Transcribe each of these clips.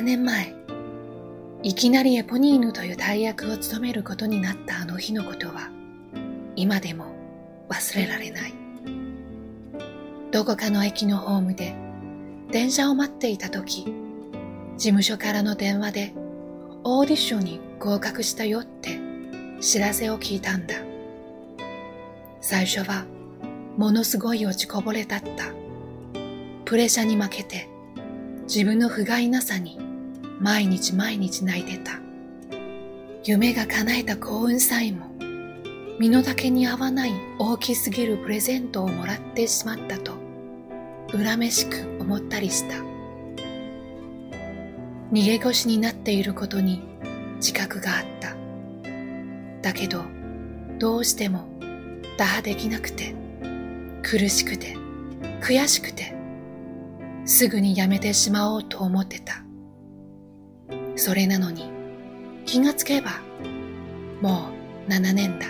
7年前、いきなりエポニーヌという大役を務めることになったあの日のことは、今でも忘れられない。どこかの駅のホームで電車を待っていた時、事務所からの電話でオーディションに合格したよって知らせを聞いたんだ。最初はものすごい落ちこぼれだった。プレッシャーに負けて自分の不甲斐なさに毎日毎日泣いてた。夢が叶えた幸運さえも身の丈に合わない大きすぎるプレゼントをもらってしまったと恨めしく思ったりした。逃げ腰になっていることに自覚があった。だけど、どうしても打破できなくて、苦しくて、悔しくて、すぐにやめてしまおうと思ってた。それなのに、気がつけば、もう7年だ。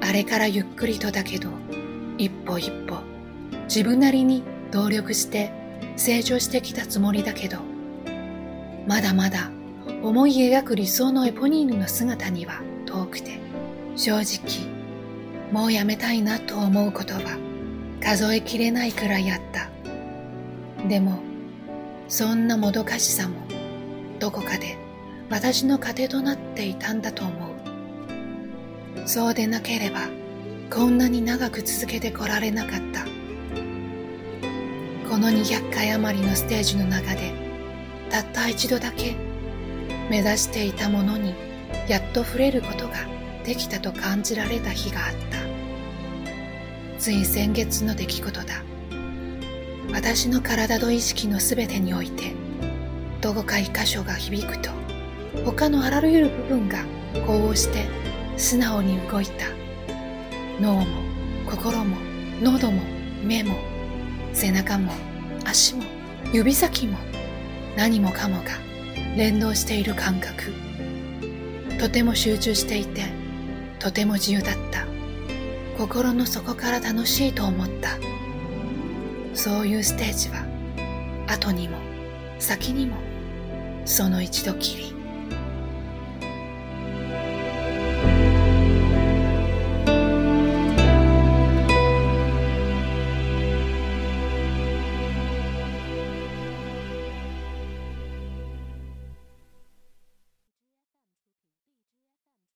あれからゆっくりとだけど、一歩一歩、自分なりに努力して成長してきたつもりだけど、まだまだ思い描く理想のエポニーヌの姿には遠くて、正直、もうやめたいなと思うことは数えきれないくらいあった。でも、そんなもどかしさもどこかで私の糧となっていたんだと思う。そうでなければ、こんなに長く続けてこられなかった。この200回余りのステージの中で、たった一度だけ目指していたものにやっと触れることができたと感じられた日があった。つい先月の出来事だ。私の体と意識のすべてにおいて、どこか一箇所が響くと、他のあらゆる部分がこうして素直に動いた。脳も心も喉も目も背中も足も指先も何もかもが連動している感覚。とても集中していてとても自由だった。心の底から楽しいと思った。そういうステージは後にも先にもその一度きり。